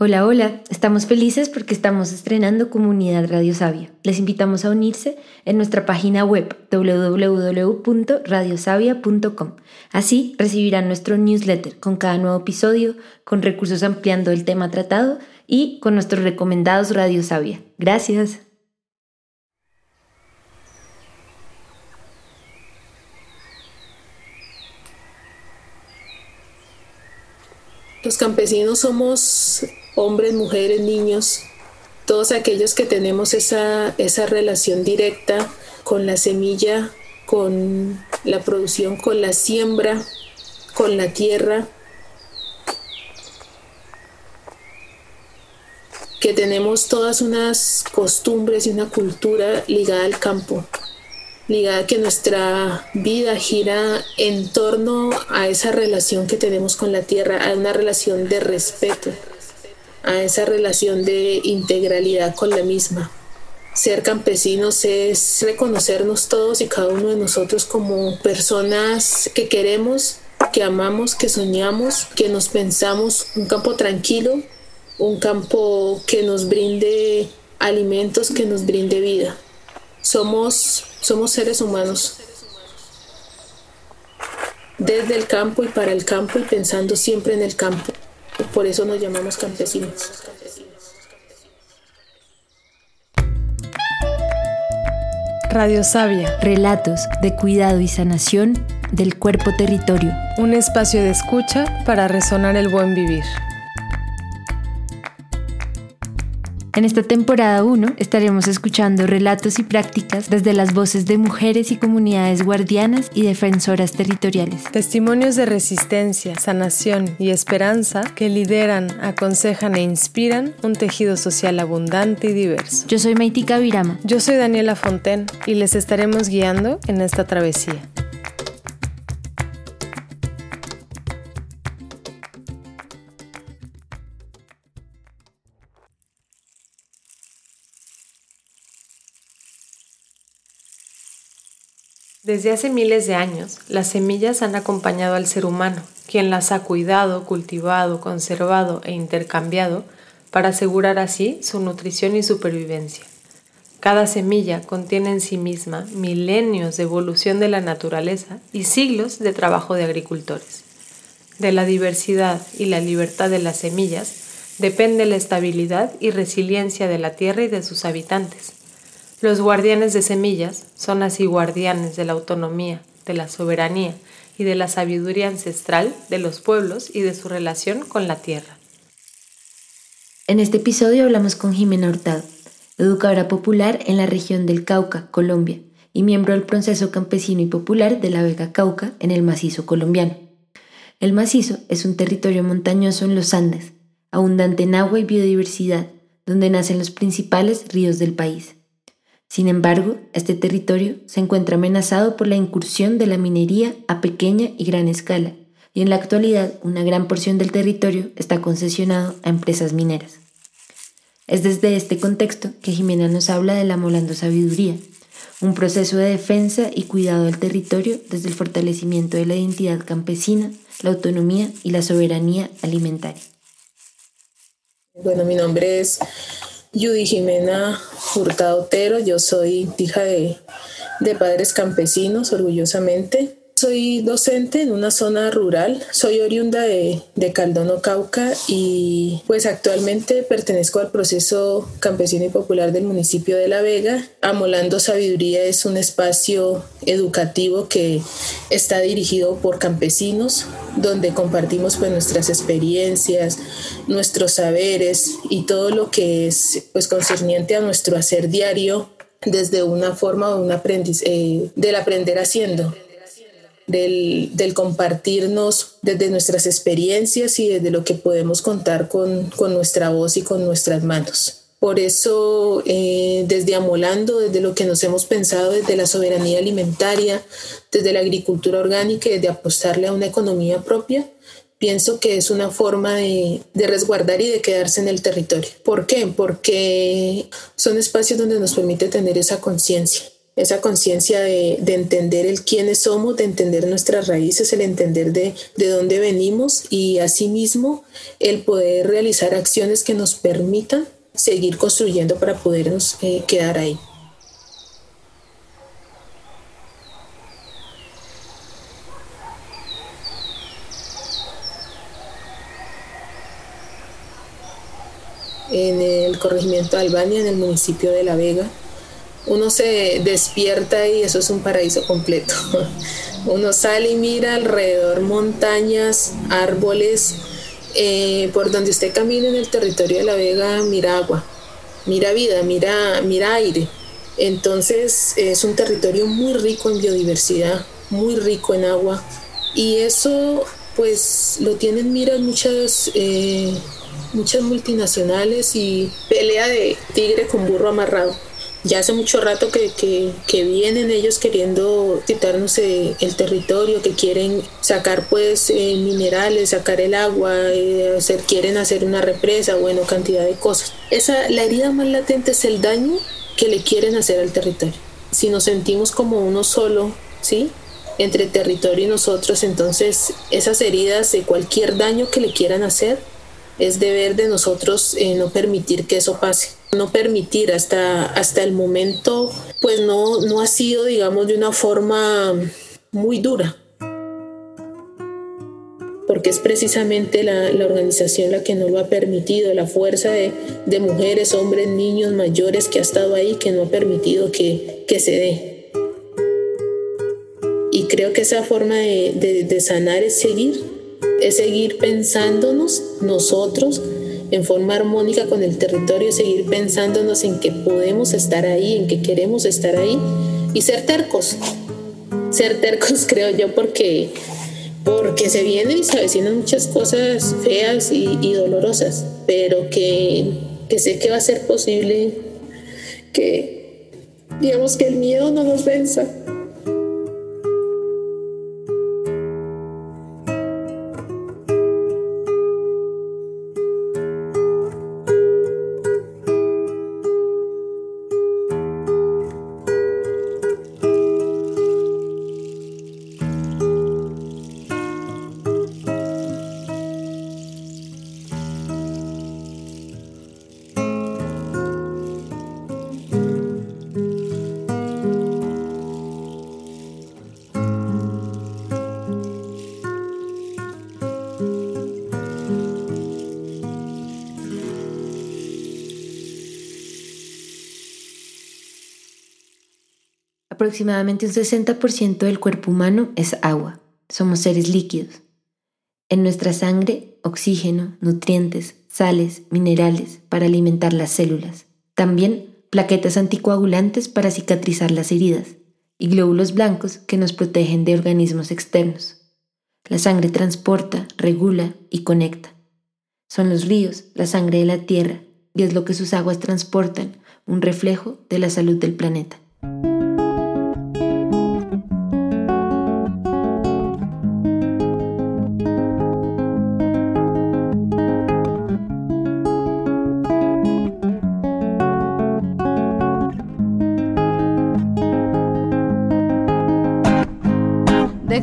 Hola, hola, estamos felices porque estamos estrenando Comunidad Radio Sabia. Les invitamos a unirse en nuestra página web www.radiosavia.com. Así recibirán nuestro newsletter con cada nuevo episodio, con recursos ampliando el tema tratado y con nuestros recomendados Radio Sabia. Gracias. Los campesinos somos hombres, mujeres, niños, todos aquellos que tenemos esa, esa relación directa con la semilla, con la producción, con la siembra, con la tierra, que tenemos todas unas costumbres y una cultura ligada al campo ligada que nuestra vida gira en torno a esa relación que tenemos con la tierra, a una relación de respeto, a esa relación de integralidad con la misma. Ser campesinos es reconocernos todos y cada uno de nosotros como personas que queremos, que amamos, que soñamos, que nos pensamos un campo tranquilo, un campo que nos brinde alimentos, que nos brinde vida. Somos somos seres humanos. Desde el campo y para el campo y pensando siempre en el campo. Por eso nos llamamos campesinos. Radio Sabia. Relatos de cuidado y sanación del cuerpo territorio. Un espacio de escucha para resonar el buen vivir. En esta temporada 1 estaremos escuchando relatos y prácticas desde las voces de mujeres y comunidades guardianas y defensoras territoriales. Testimonios de resistencia, sanación y esperanza que lideran, aconsejan e inspiran un tejido social abundante y diverso. Yo soy Maitika Virama. Yo soy Daniela Fonten y les estaremos guiando en esta travesía. Desde hace miles de años, las semillas han acompañado al ser humano, quien las ha cuidado, cultivado, conservado e intercambiado para asegurar así su nutrición y supervivencia. Cada semilla contiene en sí misma milenios de evolución de la naturaleza y siglos de trabajo de agricultores. De la diversidad y la libertad de las semillas depende la estabilidad y resiliencia de la tierra y de sus habitantes. Los guardianes de semillas son así guardianes de la autonomía, de la soberanía y de la sabiduría ancestral de los pueblos y de su relación con la tierra. En este episodio hablamos con Jimena Hurtado, educadora popular en la región del Cauca, Colombia, y miembro del proceso campesino y popular de la Vega Cauca en el macizo colombiano. El macizo es un territorio montañoso en los Andes, abundante en agua y biodiversidad, donde nacen los principales ríos del país. Sin embargo, este territorio se encuentra amenazado por la incursión de la minería a pequeña y gran escala, y en la actualidad una gran porción del territorio está concesionado a empresas mineras. Es desde este contexto que Jimena nos habla de la Molando Sabiduría, un proceso de defensa y cuidado del territorio desde el fortalecimiento de la identidad campesina, la autonomía y la soberanía alimentaria. Bueno, mi nombre es Judy Jimena Hurtado Otero, yo soy hija de, de padres campesinos, orgullosamente. Soy docente en una zona rural, soy oriunda de, de Caldono, Cauca y pues actualmente pertenezco al proceso campesino y popular del municipio de La Vega. Amolando Sabiduría es un espacio educativo que está dirigido por campesinos, donde compartimos pues nuestras experiencias, nuestros saberes y todo lo que es pues concerniente a nuestro hacer diario desde una forma de un aprendiz, eh, del aprender haciendo del, compartirnos desde nuestras experiencias y desde lo que podemos contar con, con nuestra voz y con nuestras manos. Por eso, eh, desde Amolando, desde lo que nos hemos pensado, desde la soberanía alimentaria, desde la agricultura orgánica y desde apostarle a una economía propia, pienso que es una forma de, de, resguardar y de quedarse en el territorio. ¿Por qué? Porque son espacios donde nos permite tener esa conciencia esa conciencia de, entender el quiénes somos, de entender nuestras raíces, el entender de, dónde venimos y asimismo el poder realizar acciones que nos permitan seguir construyendo para podernos eh, quedar ahí. en el corregimiento de Albania, en el municipio de La Vega. Uno se despierta y eso es un paraíso completo. Uno sale y mira alrededor montañas, árboles. Eh, por donde usted camina en el territorio de La Vega, mira agua, mira vida, mira, mira aire. Entonces es un territorio muy rico en biodiversidad, muy rico en agua. Y eso pues lo tienen mira muchas eh, muchas multinacionales y pelea de tigre con burro amarrado. Ya hace mucho rato que, que, vienen ellos queriendo quitarnos eh, el territorio, que quieren sacar pues eh, minerales, sacar el agua, eh, hacer, quieren hacer una represa, bueno, cantidad de cosas. Esa, la herida más latente es el daño que le quieren hacer al territorio. Si nos sentimos como uno solo, ¿sí? Entre territorio y nosotros, entonces esas heridas de cualquier daño que le quieran hacer, es deber de nosotros eh, no permitir que eso pase. No permitir hasta, hasta el momento, pues no, no ha sido, digamos, de una forma muy dura, porque es precisamente la, organización la que no lo ha permitido, la fuerza de, mujeres, hombres, niños, mayores que ha estado ahí, que no ha permitido que, se dé. Y creo que esa forma de, de sanar es seguir, es seguir pensándonos nosotros en forma armónica con el territorio, seguir pensándonos en que podemos estar ahí, en que queremos estar ahí y ser tercos. Ser tercos creo yo porque, porque se vienen y se avecinan muchas cosas feas y, dolorosas, pero que, que sé que va a ser posible que digamos que el miedo no nos venza. Aproximadamente un 60% del cuerpo humano es agua. Somos seres líquidos. En nuestra sangre, oxígeno, nutrientes, sales, minerales para alimentar las células. También plaquetas anticoagulantes para cicatrizar las heridas y glóbulos blancos que nos protegen de organismos externos. La sangre transporta, regula y conecta. Son los ríos, la sangre de la tierra, y es lo que sus aguas transportan, un reflejo de la salud del planeta.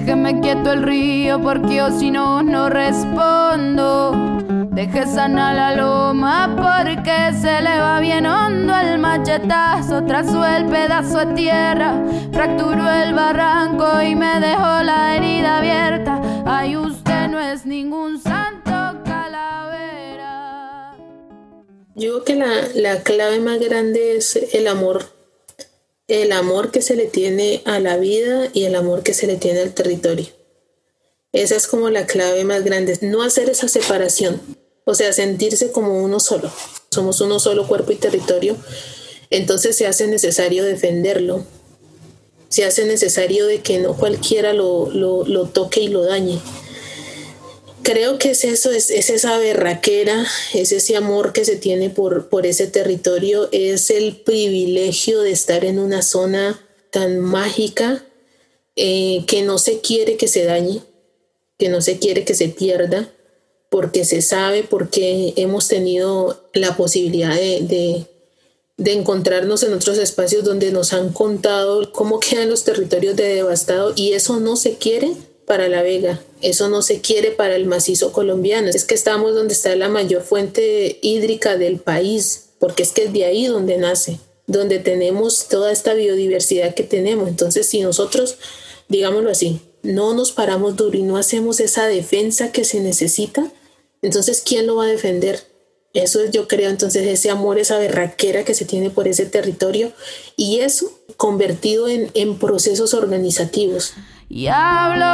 Déjeme quieto el río porque yo si no, no respondo. Deje sana la loma porque se le va bien hondo el machetazo. Trazó el pedazo de tierra, fracturó el barranco y me dejó la herida abierta. Ay, usted no es ningún santo calavera. Yo creo que la, la clave más grande es el amor el amor que se le tiene a la vida y el amor que se le tiene al territorio. Esa es como la clave más grande, no hacer esa separación, o sea, sentirse como uno solo. Somos uno solo cuerpo y territorio, entonces se hace necesario defenderlo, se hace necesario de que no cualquiera lo, lo toque y lo dañe creo que es eso, es, esa berraquera, es ese amor que se tiene por, por ese territorio, es el privilegio de estar en una zona tan mágica eh, que no se quiere que se dañe, que no se quiere que se pierda, porque se sabe, porque hemos tenido la posibilidad de, de encontrarnos en otros espacios donde nos han contado cómo quedan los territorios de devastado y eso no se quiere para la Vega, eso no se quiere para el macizo colombiano. Es que estamos donde está la mayor fuente hídrica del país, porque es que es de ahí donde nace, donde tenemos toda esta biodiversidad que tenemos. Entonces, si nosotros, digámoslo así, no nos paramos duro y no hacemos esa defensa que se necesita, entonces, ¿quién lo va a defender? Eso es, yo creo, entonces, ese amor, esa berraquera que se tiene por ese territorio y eso convertido en, en procesos organizativos. Y hablo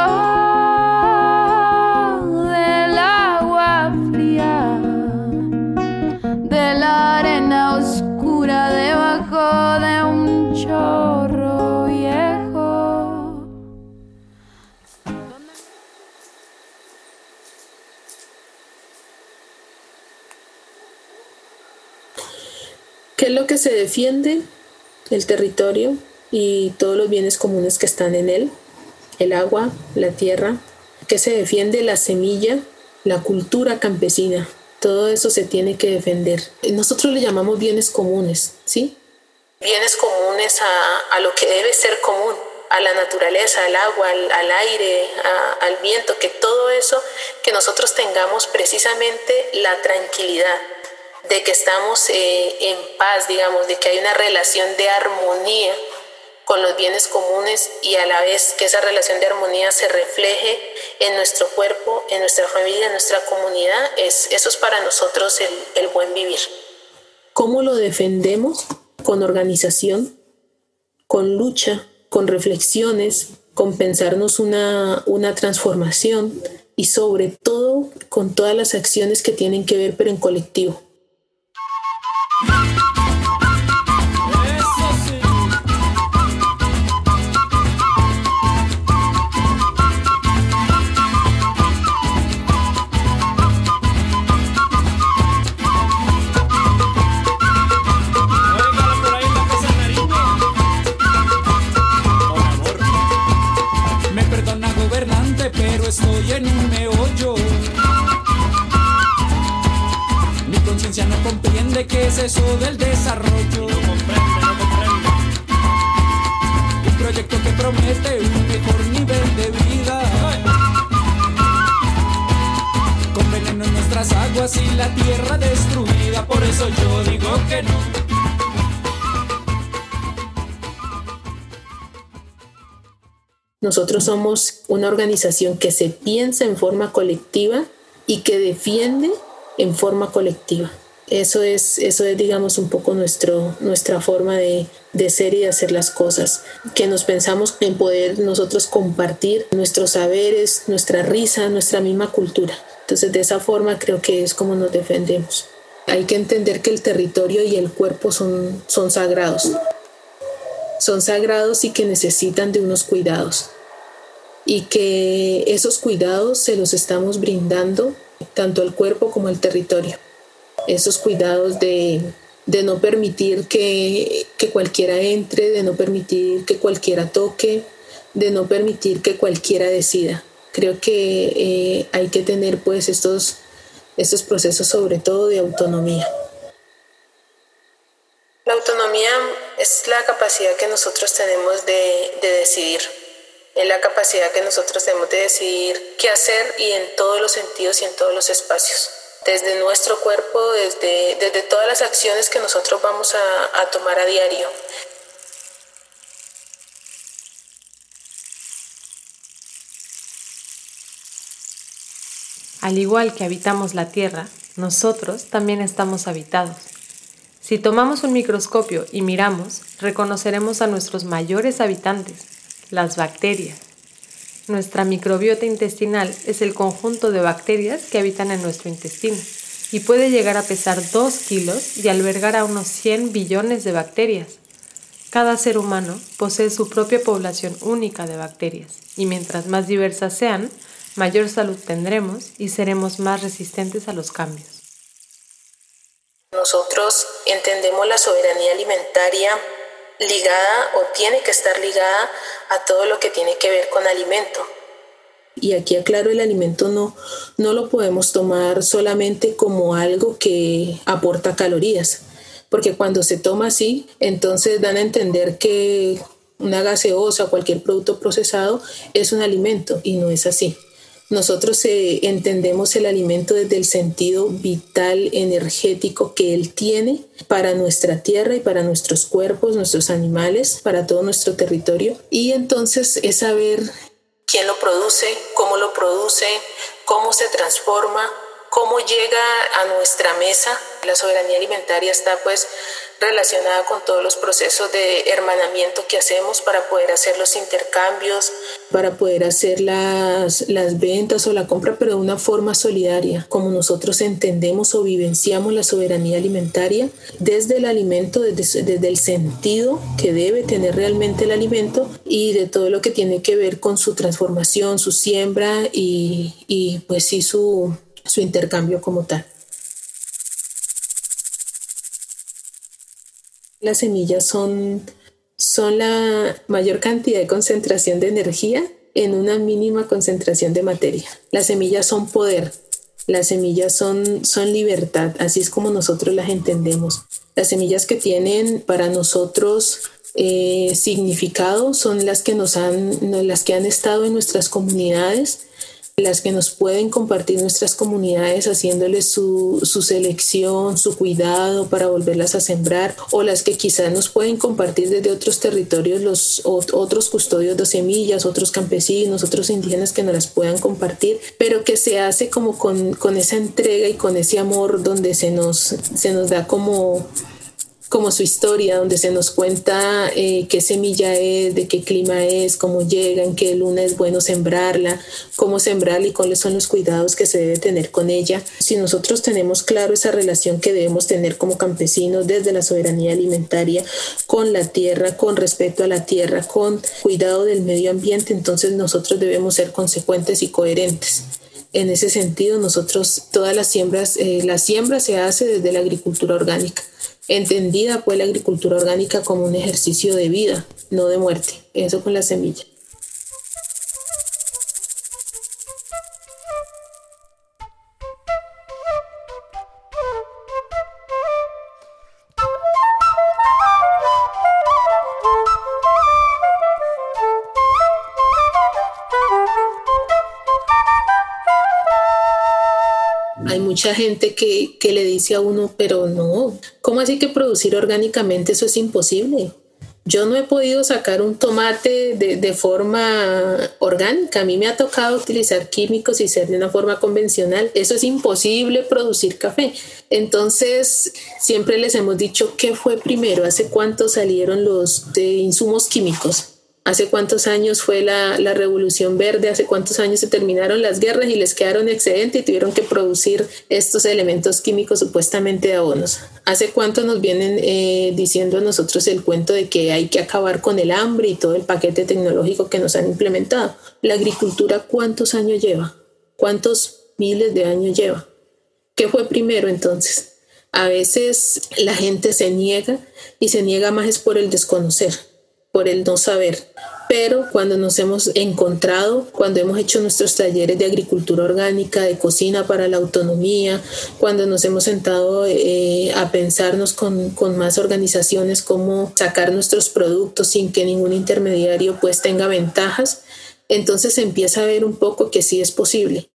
del agua fría, de la arena oscura debajo de un chorro viejo. ¿Qué es lo que se defiende? El territorio y todos los bienes comunes que están en él el agua, la tierra, que se defiende la semilla, la cultura campesina. Todo eso se tiene que defender. Nosotros le llamamos bienes comunes, ¿sí? Bienes comunes a, lo que debe ser común, a la naturaleza, al agua, al, aire, al viento, que todo eso, que nosotros tengamos precisamente la tranquilidad de que estamos eh, en paz, digamos, de que hay una relación de armonía con los bienes comunes y a la vez que esa relación de armonía se refleje en nuestro cuerpo, en nuestra familia, en nuestra comunidad, es, eso es para nosotros el, buen vivir. ¿Cómo lo defendemos? Con organización, con lucha, con reflexiones, con pensarnos una, una transformación y sobre todo con todas las acciones que tienen que ver pero en colectivo. Qué es eso del desarrollo. No comprende, no comprende. Un proyecto que promete un mejor nivel de vida. Con veneno en nuestras aguas y la tierra destruida. Por eso yo digo que no. Nosotros somos una organización que se piensa en forma colectiva y que defiende en forma colectiva. Eso es, eso es digamos, un poco nuestro, nuestra forma de, de ser y de hacer las cosas, que nos pensamos en poder nosotros compartir nuestros saberes, nuestra risa, nuestra misma cultura. Entonces, de esa forma creo que es como nos defendemos. Hay que entender que el territorio y el cuerpo son, son sagrados. Son sagrados y que necesitan de unos cuidados. Y que esos cuidados se los estamos brindando tanto al cuerpo como al territorio esos cuidados de, no permitir que, cualquiera entre, de no permitir que cualquiera toque, de no permitir que cualquiera decida. Creo que eh, hay que tener pues estos, estos procesos sobre todo de autonomía. La autonomía es la capacidad que nosotros tenemos de, de decidir, es la capacidad que nosotros tenemos de decidir qué hacer y en todos los sentidos y en todos los espacios desde nuestro cuerpo, desde, desde todas las acciones que nosotros vamos a, a tomar a diario. Al igual que habitamos la Tierra, nosotros también estamos habitados. Si tomamos un microscopio y miramos, reconoceremos a nuestros mayores habitantes, las bacterias. Nuestra microbiota intestinal es el conjunto de bacterias que habitan en nuestro intestino y puede llegar a pesar 2 kilos y albergar a unos 100 billones de bacterias. Cada ser humano posee su propia población única de bacterias y mientras más diversas sean, mayor salud tendremos y seremos más resistentes a los cambios. Nosotros entendemos la soberanía alimentaria ligada o tiene que estar ligada a todo lo que tiene que ver con alimento. Y aquí aclaro, el alimento no, no lo podemos tomar solamente como algo que aporta calorías, porque cuando se toma así, entonces dan a entender que una gaseosa cualquier producto procesado es un alimento y no es así. Nosotros eh, entendemos el alimento desde el sentido vital, energético que él tiene para nuestra tierra y para nuestros cuerpos, nuestros animales, para todo nuestro territorio. Y entonces es saber quién lo produce, cómo lo produce, cómo se transforma, cómo llega a nuestra mesa. La soberanía alimentaria está pues relacionada con todos los procesos de hermanamiento que hacemos para poder hacer los intercambios, para poder hacer las, las ventas o la compra, pero de una forma solidaria, como nosotros entendemos o vivenciamos la soberanía alimentaria desde el alimento, desde, desde el sentido que debe tener realmente el alimento y de todo lo que tiene que ver con su transformación, su siembra y, y pues sí su su intercambio como tal. Las semillas son, son la mayor cantidad de concentración de energía en una mínima concentración de materia. Las semillas son poder, las semillas son, son libertad, así es como nosotros las entendemos. Las semillas que tienen para nosotros eh, significado son las que nos han, las que han estado en nuestras comunidades las que nos pueden compartir nuestras comunidades haciéndoles su, su, selección, su cuidado para volverlas a sembrar, o las que quizás nos pueden compartir desde otros territorios los otros custodios de semillas, otros campesinos, otros indígenas que nos las puedan compartir, pero que se hace como con, con esa entrega y con ese amor donde se nos, se nos da como como su historia, donde se nos cuenta eh, qué semilla es, de qué clima es, cómo llega, qué luna es bueno sembrarla, cómo sembrarla y cuáles son los cuidados que se debe tener con ella. Si nosotros tenemos claro esa relación que debemos tener como campesinos desde la soberanía alimentaria con la tierra, con respeto a la tierra, con cuidado del medio ambiente, entonces nosotros debemos ser consecuentes y coherentes. En ese sentido, nosotros todas las siembras, eh, la siembra se hace desde la agricultura orgánica entendida pues la agricultura orgánica como un ejercicio de vida, no de muerte. Eso con la semilla. Mucha gente que, que le dice a uno, pero no, ¿cómo así que producir orgánicamente eso es imposible? Yo no he podido sacar un tomate de, de, forma orgánica. A mí me ha tocado utilizar químicos y ser de una forma convencional. Eso es imposible producir café. Entonces, siempre les hemos dicho qué fue primero, hace cuánto salieron los de insumos químicos hace cuántos años fue la, revolución verde, hace cuántos años se terminaron las guerras y les quedaron excedentes y tuvieron que producir estos elementos químicos supuestamente de abonos. Hace cuánto nos vienen eh, diciendo a nosotros el cuento de que hay que acabar con el hambre y todo el paquete tecnológico que nos han implementado. La agricultura, ¿cuántos años lleva? ¿Cuántos miles de años lleva? ¿Qué fue primero entonces? A veces la gente se niega y se niega más es por el desconocer por el no saber. Pero cuando nos hemos encontrado, cuando hemos hecho nuestros talleres de agricultura orgánica, de cocina para la autonomía, cuando nos hemos sentado eh, a pensarnos con, con, más organizaciones cómo sacar nuestros productos sin que ningún intermediario pues tenga ventajas, entonces se empieza a ver un poco que sí es posible.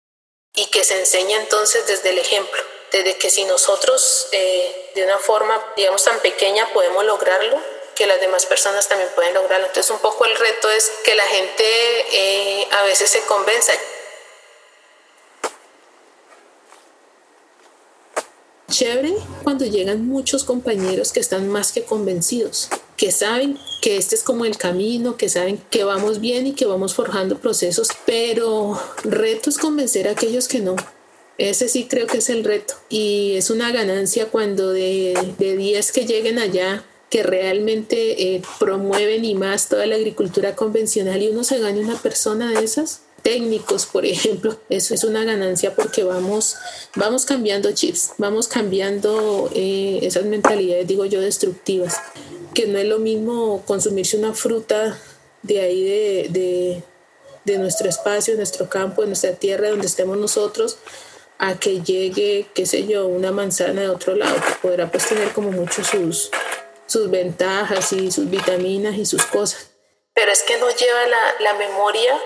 Y que se enseña entonces desde el ejemplo, desde que si nosotros eh, de una forma, digamos, tan pequeña podemos lograrlo, que las demás personas también pueden lograrlo. Entonces un poco el reto es que la gente eh, a veces se convenza. Chévere cuando llegan muchos compañeros que están más que convencidos, que saben que este es como el camino, que saben que vamos bien y que vamos forjando procesos, pero reto es convencer a aquellos que no. Ese sí creo que es el reto y es una ganancia cuando de 10 que lleguen allá, que realmente eh, promueven y más toda la agricultura convencional y uno se gane una persona de esas técnicos, por ejemplo, eso es una ganancia porque vamos, vamos cambiando chips, vamos cambiando eh, esas mentalidades, digo yo, destructivas, que no es lo mismo consumirse una fruta de ahí de, de, de nuestro espacio, de nuestro campo, de nuestra tierra, donde estemos nosotros, a que llegue, qué sé yo, una manzana de otro lado, que podrá pues tener como mucho sus, sus ventajas y sus vitaminas y sus cosas. Pero es que no lleva la, la memoria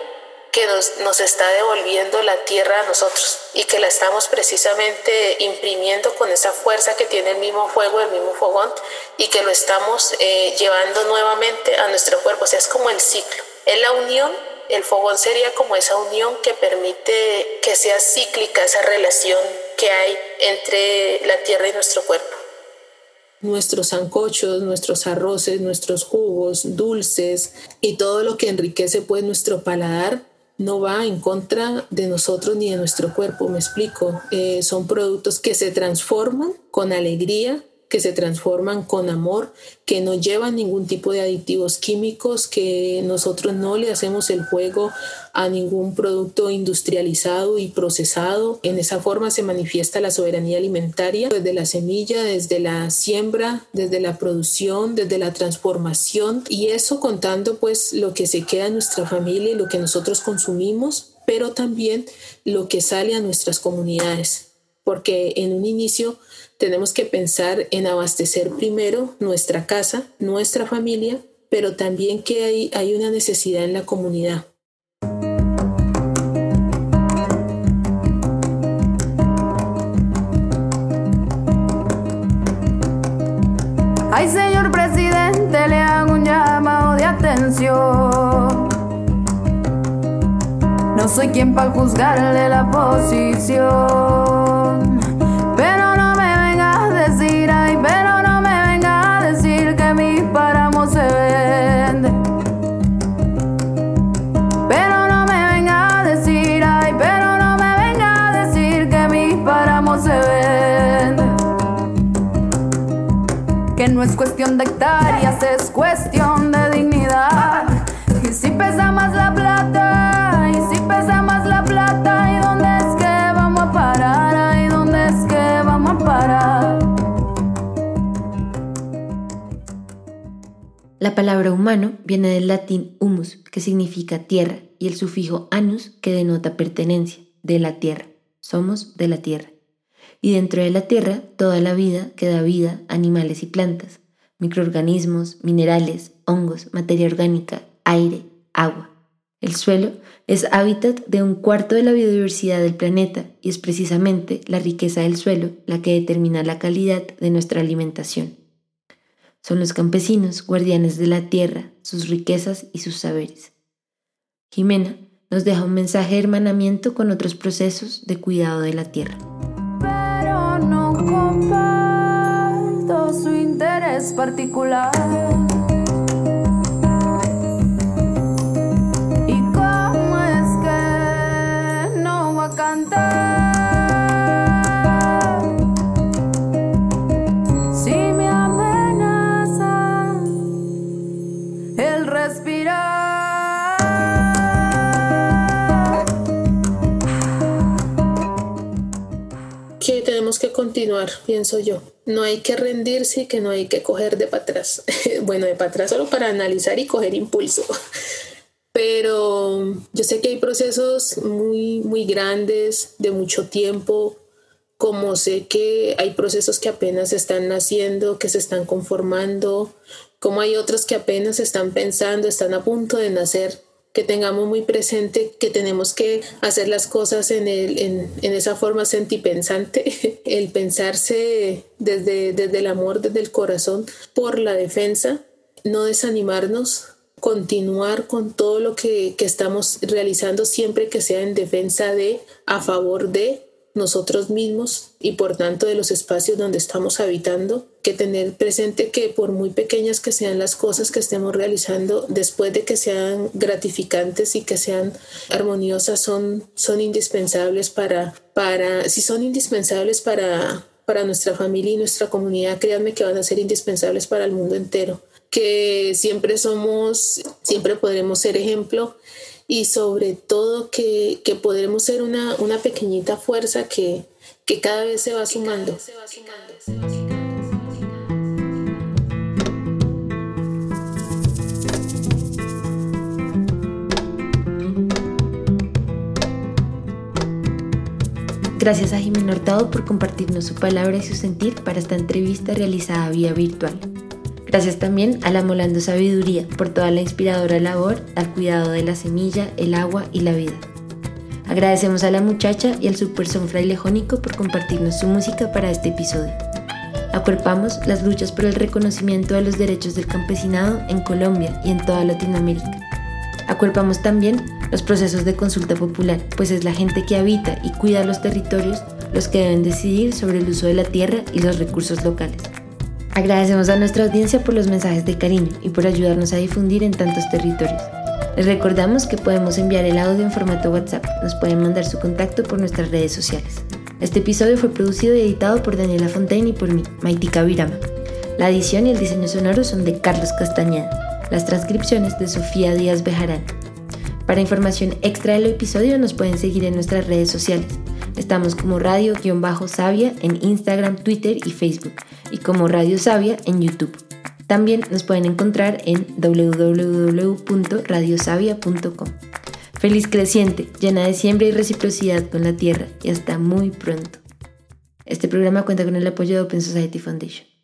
que nos, nos, está devolviendo la tierra a nosotros y que la estamos precisamente imprimiendo con esa fuerza que tiene el mismo fuego, el mismo fogón y que lo estamos eh, llevando nuevamente a nuestro cuerpo. O sea, es como el ciclo. Es la unión el fogón sería como esa unión que permite que sea cíclica esa relación que hay entre la tierra y nuestro cuerpo. Nuestros zancochos, nuestros arroces, nuestros jugos, dulces y todo lo que enriquece pues nuestro paladar no va en contra de nosotros ni de nuestro cuerpo, me explico. Eh, son productos que se transforman con alegría que se transforman con amor, que no llevan ningún tipo de aditivos químicos, que nosotros no le hacemos el juego a ningún producto industrializado y procesado. En esa forma se manifiesta la soberanía alimentaria desde la semilla, desde la siembra, desde la producción, desde la transformación y eso contando pues lo que se queda en nuestra familia y lo que nosotros consumimos, pero también lo que sale a nuestras comunidades, porque en un inicio tenemos que pensar en abastecer primero nuestra casa, nuestra familia, pero también que hay, hay una necesidad en la comunidad. Ay, señor presidente, le hago un llamado de atención. No soy quien para juzgarle la posición. Es cuestión de hectáreas, es cuestión de dignidad. Y si pesa más la plata, y si pesa más la plata, ¿y dónde es que vamos a parar? ¿Y dónde es que vamos a parar? La palabra humano viene del latín humus, que significa tierra, y el sufijo anus, que denota pertenencia, de la tierra. Somos de la tierra y dentro de la tierra toda la vida que da vida, animales y plantas, microorganismos, minerales, hongos, materia orgánica, aire, agua. El suelo es hábitat de un cuarto de la biodiversidad del planeta y es precisamente la riqueza del suelo la que determina la calidad de nuestra alimentación. Son los campesinos guardianes de la tierra, sus riquezas y sus saberes. Jimena nos deja un mensaje de hermanamiento con otros procesos de cuidado de la tierra su interés particular. ¿Y cómo es que no va a cantar? Si me amenaza el respirar. que continuar, pienso yo. No hay que rendirse y que no hay que coger de para atrás. bueno, de para atrás solo para analizar y coger impulso. Pero yo sé que hay procesos muy, muy grandes, de mucho tiempo, como sé que hay procesos que apenas están naciendo, que se están conformando, como hay otros que apenas están pensando, están a punto de nacer que tengamos muy presente que tenemos que hacer las cosas en, en esa forma sentipensante, el pensarse desde, desde el amor, desde el corazón, por la defensa, no desanimarnos, continuar con todo lo que, que estamos realizando siempre que sea en defensa de, a favor de, nosotros mismos y por tanto de los espacios donde estamos habitando, que tener presente que por muy pequeñas que sean las cosas que estemos realizando, después de que sean gratificantes y que sean armoniosas, son, son indispensables para, para, si son indispensables para, para nuestra familia y nuestra comunidad, créanme que van a ser indispensables para el mundo entero, que siempre somos, siempre podremos ser ejemplo y sobre todo que, que podremos ser una, una pequeñita fuerza que, que cada vez se va sumando. Gracias a Jimena Hurtado por compartirnos su palabra y su sentir para esta entrevista realizada vía virtual. Gracias también a la Molando Sabiduría por toda la inspiradora labor al cuidado de la semilla, el agua y la vida. Agradecemos a la muchacha y al Super Son Fraile Jónico por compartirnos su música para este episodio. Acuerpamos las luchas por el reconocimiento de los derechos del campesinado en Colombia y en toda Latinoamérica. Acuerpamos también los procesos de consulta popular, pues es la gente que habita y cuida los territorios los que deben decidir sobre el uso de la tierra y los recursos locales. Agradecemos a nuestra audiencia por los mensajes de cariño y por ayudarnos a difundir en tantos territorios. Les recordamos que podemos enviar el audio en formato WhatsApp. Nos pueden mandar su contacto por nuestras redes sociales. Este episodio fue producido y editado por Daniela Fontaine y por mí, Maitika Virama. La edición y el diseño sonoro son de Carlos Castañeda. Las transcripciones de Sofía Díaz Bejarán. Para información extra del episodio nos pueden seguir en nuestras redes sociales. Estamos como Radio-Sabia en Instagram, Twitter y Facebook y como Radio Sabia en YouTube. También nos pueden encontrar en www.radiosavia.com. Feliz creciente, llena de siembra y reciprocidad con la tierra y hasta muy pronto. Este programa cuenta con el apoyo de Open Society Foundation.